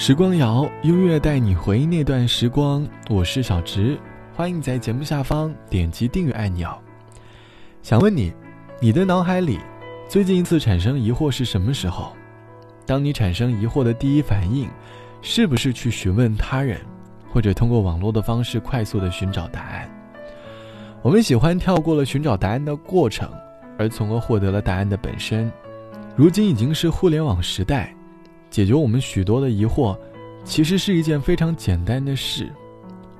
时光谣，音乐带你回忆那段时光。我是小直，欢迎在节目下方点击订阅按钮。想问你，你的脑海里最近一次产生疑惑是什么时候？当你产生疑惑的第一反应，是不是去询问他人，或者通过网络的方式快速的寻找答案？我们喜欢跳过了寻找答案的过程，而从而获得了答案的本身。如今已经是互联网时代。解决我们许多的疑惑，其实是一件非常简单的事。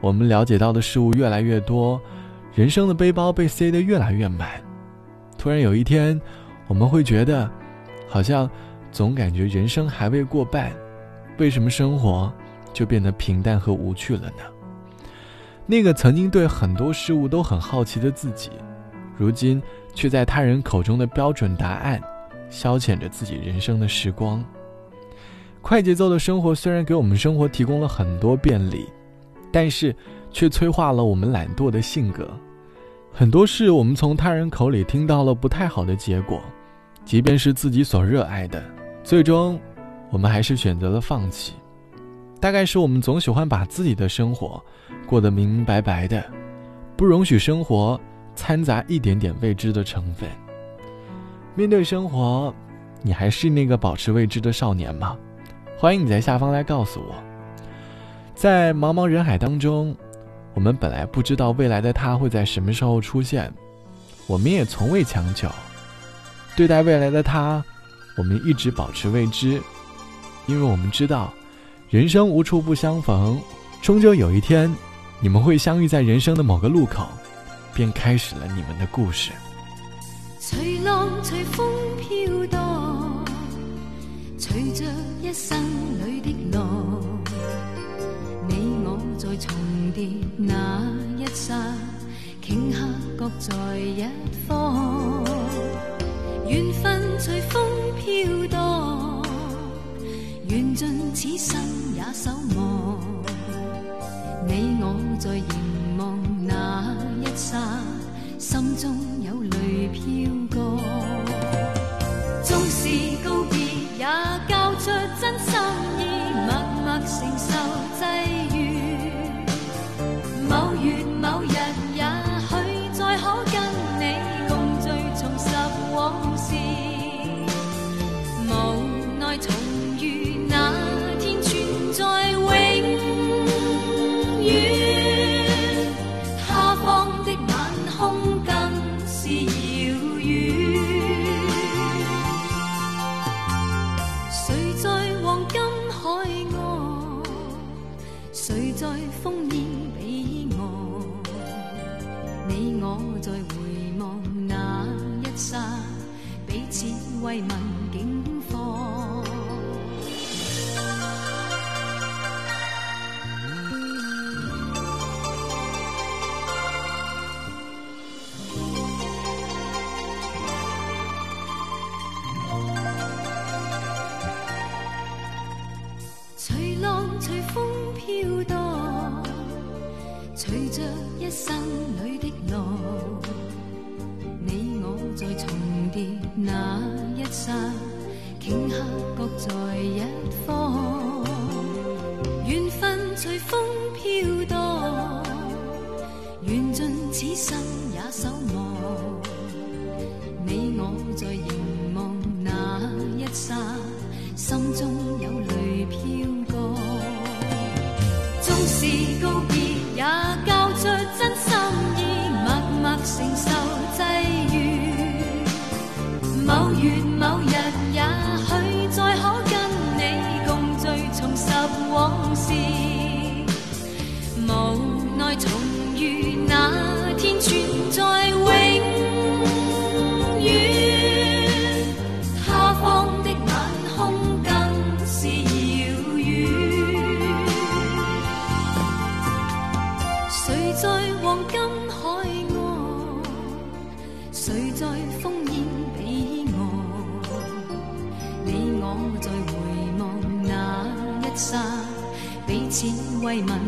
我们了解到的事物越来越多，人生的背包被塞得越来越满。突然有一天，我们会觉得，好像总感觉人生还未过半，为什么生活就变得平淡和无趣了呢？那个曾经对很多事物都很好奇的自己，如今却在他人口中的标准答案，消遣着自己人生的时光。快节奏的生活虽然给我们生活提供了很多便利，但是却催化了我们懒惰的性格。很多事我们从他人口里听到了不太好的结果，即便是自己所热爱的，最终我们还是选择了放弃。大概是我们总喜欢把自己的生活过得明明白白的，不容许生活掺杂一点点未知的成分。面对生活，你还是那个保持未知的少年吗？欢迎你在下方来告诉我，在茫茫人海当中，我们本来不知道未来的他会在什么时候出现，我们也从未强求。对待未来的他，我们一直保持未知，因为我们知道，人生无处不相逢，终究有一天，你们会相遇在人生的某个路口，便开始了你们的故事。随浪随风飘荡。随着一生里的路，你我在重叠那一刹，顷刻各在一方。缘分随风飘荡，缘尽此生也守望。你我在凝望那一刹，心中有泪飘过。你我在回望那一刹，彼此慰问境况。生里的路，你我在重叠那一刹，顷刻各在一方。缘分随风飘荡，缘尽此生也守望。你我在凝望。那一刹，心中为问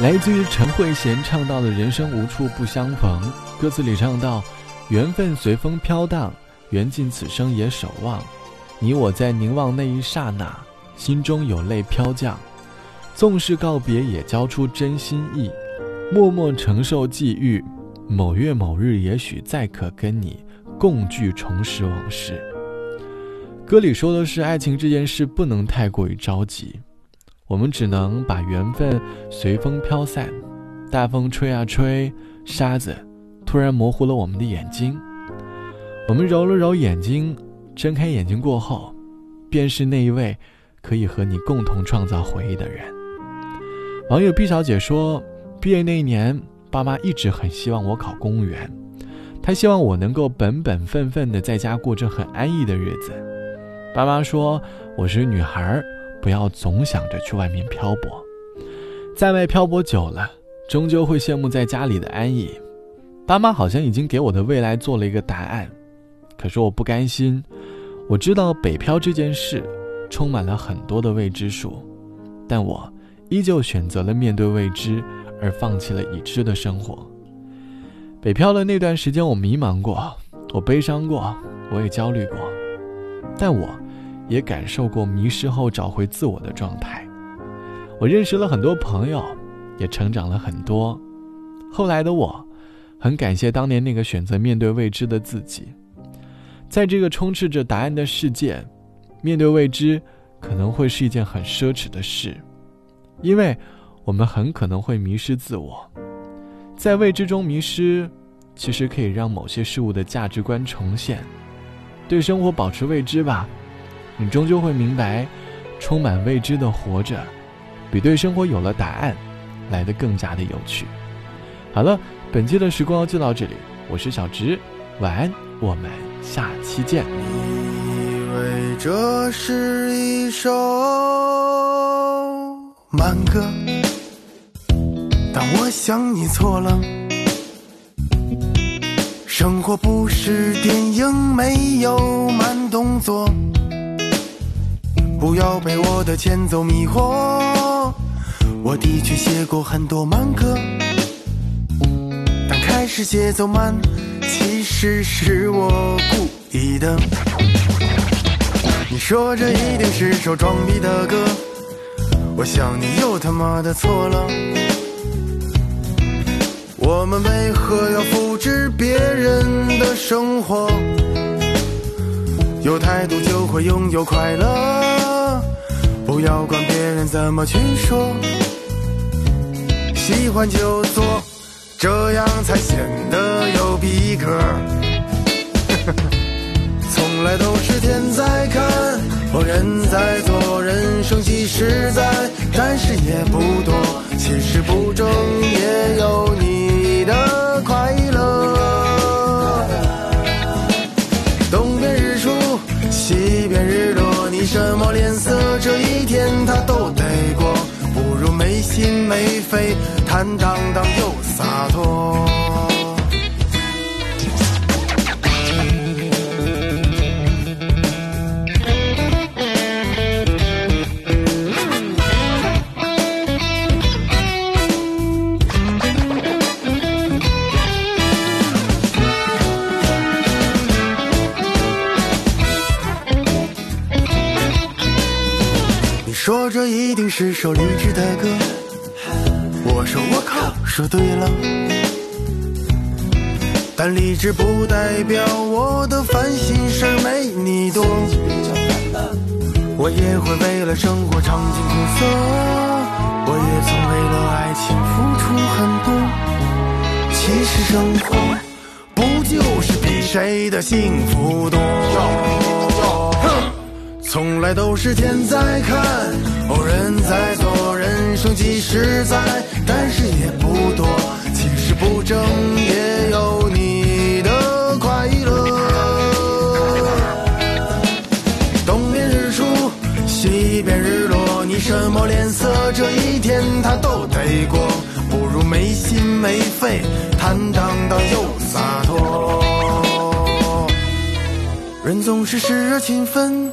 来自于陈慧娴唱到的人生无处不相逢，歌词里唱到缘分随风飘荡，缘尽此生也守望。你我在凝望那一刹那，心中有泪飘降。纵是告别，也交出真心意，默默承受际遇。某月某日，也许再可跟你共聚，重拾往事。”歌里说的是，爱情这件事不能太过于着急。我们只能把缘分随风飘散，大风吹啊吹，沙子突然模糊了我们的眼睛。我们揉了揉眼睛，睁开眼睛过后，便是那一位可以和你共同创造回忆的人。网友毕小姐说，毕业那一年，爸妈一直很希望我考公务员，她希望我能够本本分分的在家过着很安逸的日子。爸妈说我是女孩。不要总想着去外面漂泊，在外漂泊久了，终究会羡慕在家里的安逸。爸妈好像已经给我的未来做了一个答案，可是我不甘心。我知道北漂这件事充满了很多的未知数，但我依旧选择了面对未知，而放弃了已知的生活。北漂的那段时间，我迷茫过，我悲伤过，我也焦虑过，但我。也感受过迷失后找回自我的状态，我认识了很多朋友，也成长了很多。后来的我，很感谢当年那个选择面对未知的自己。在这个充斥着答案的世界，面对未知可能会是一件很奢侈的事，因为我们很可能会迷失自我。在未知中迷失，其实可以让某些事物的价值观重现。对生活保持未知吧。你终究会明白，充满未知的活着，比对生活有了答案来的更加的有趣。好了，本期的时光就到这里，我是小直，晚安，我们下期见。以为这是一首慢歌，但我想你错了。生活不是电影，没有慢动作。不要被我的前奏迷惑，我的确写过很多慢歌，但开始节奏慢，其实是我故意的。你说这一定是首装逼的歌，我想你又他妈的错了。我们为何要复制别人的生活？有态度就会拥有快乐，不要管别人怎么去说，喜欢就做，这样才显得有逼格。从来都是天在看，我人在做，人生几十载，但是也不多，其实不争也有你的快乐。东边日出，西边日落，你什么脸色？这一天他都得过，不如没心没肺，坦荡荡又说这一定是首励志的歌，我说我靠，说对了。但励志不代表我的烦心事儿没你多，我也会为了生活尝尽苦涩，我也曾为了爱情付出很多。其实生活不就是比谁的幸福多？从来都是天在看，哦人在做，人生几十载，但是也不多。其实不争也有你的快乐。东边日出，西边日落，你什么脸色？这一天他都得过，不如没心没肺，坦荡荡又洒脱。人总是时而勤奋。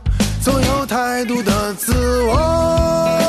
总有太多的自我。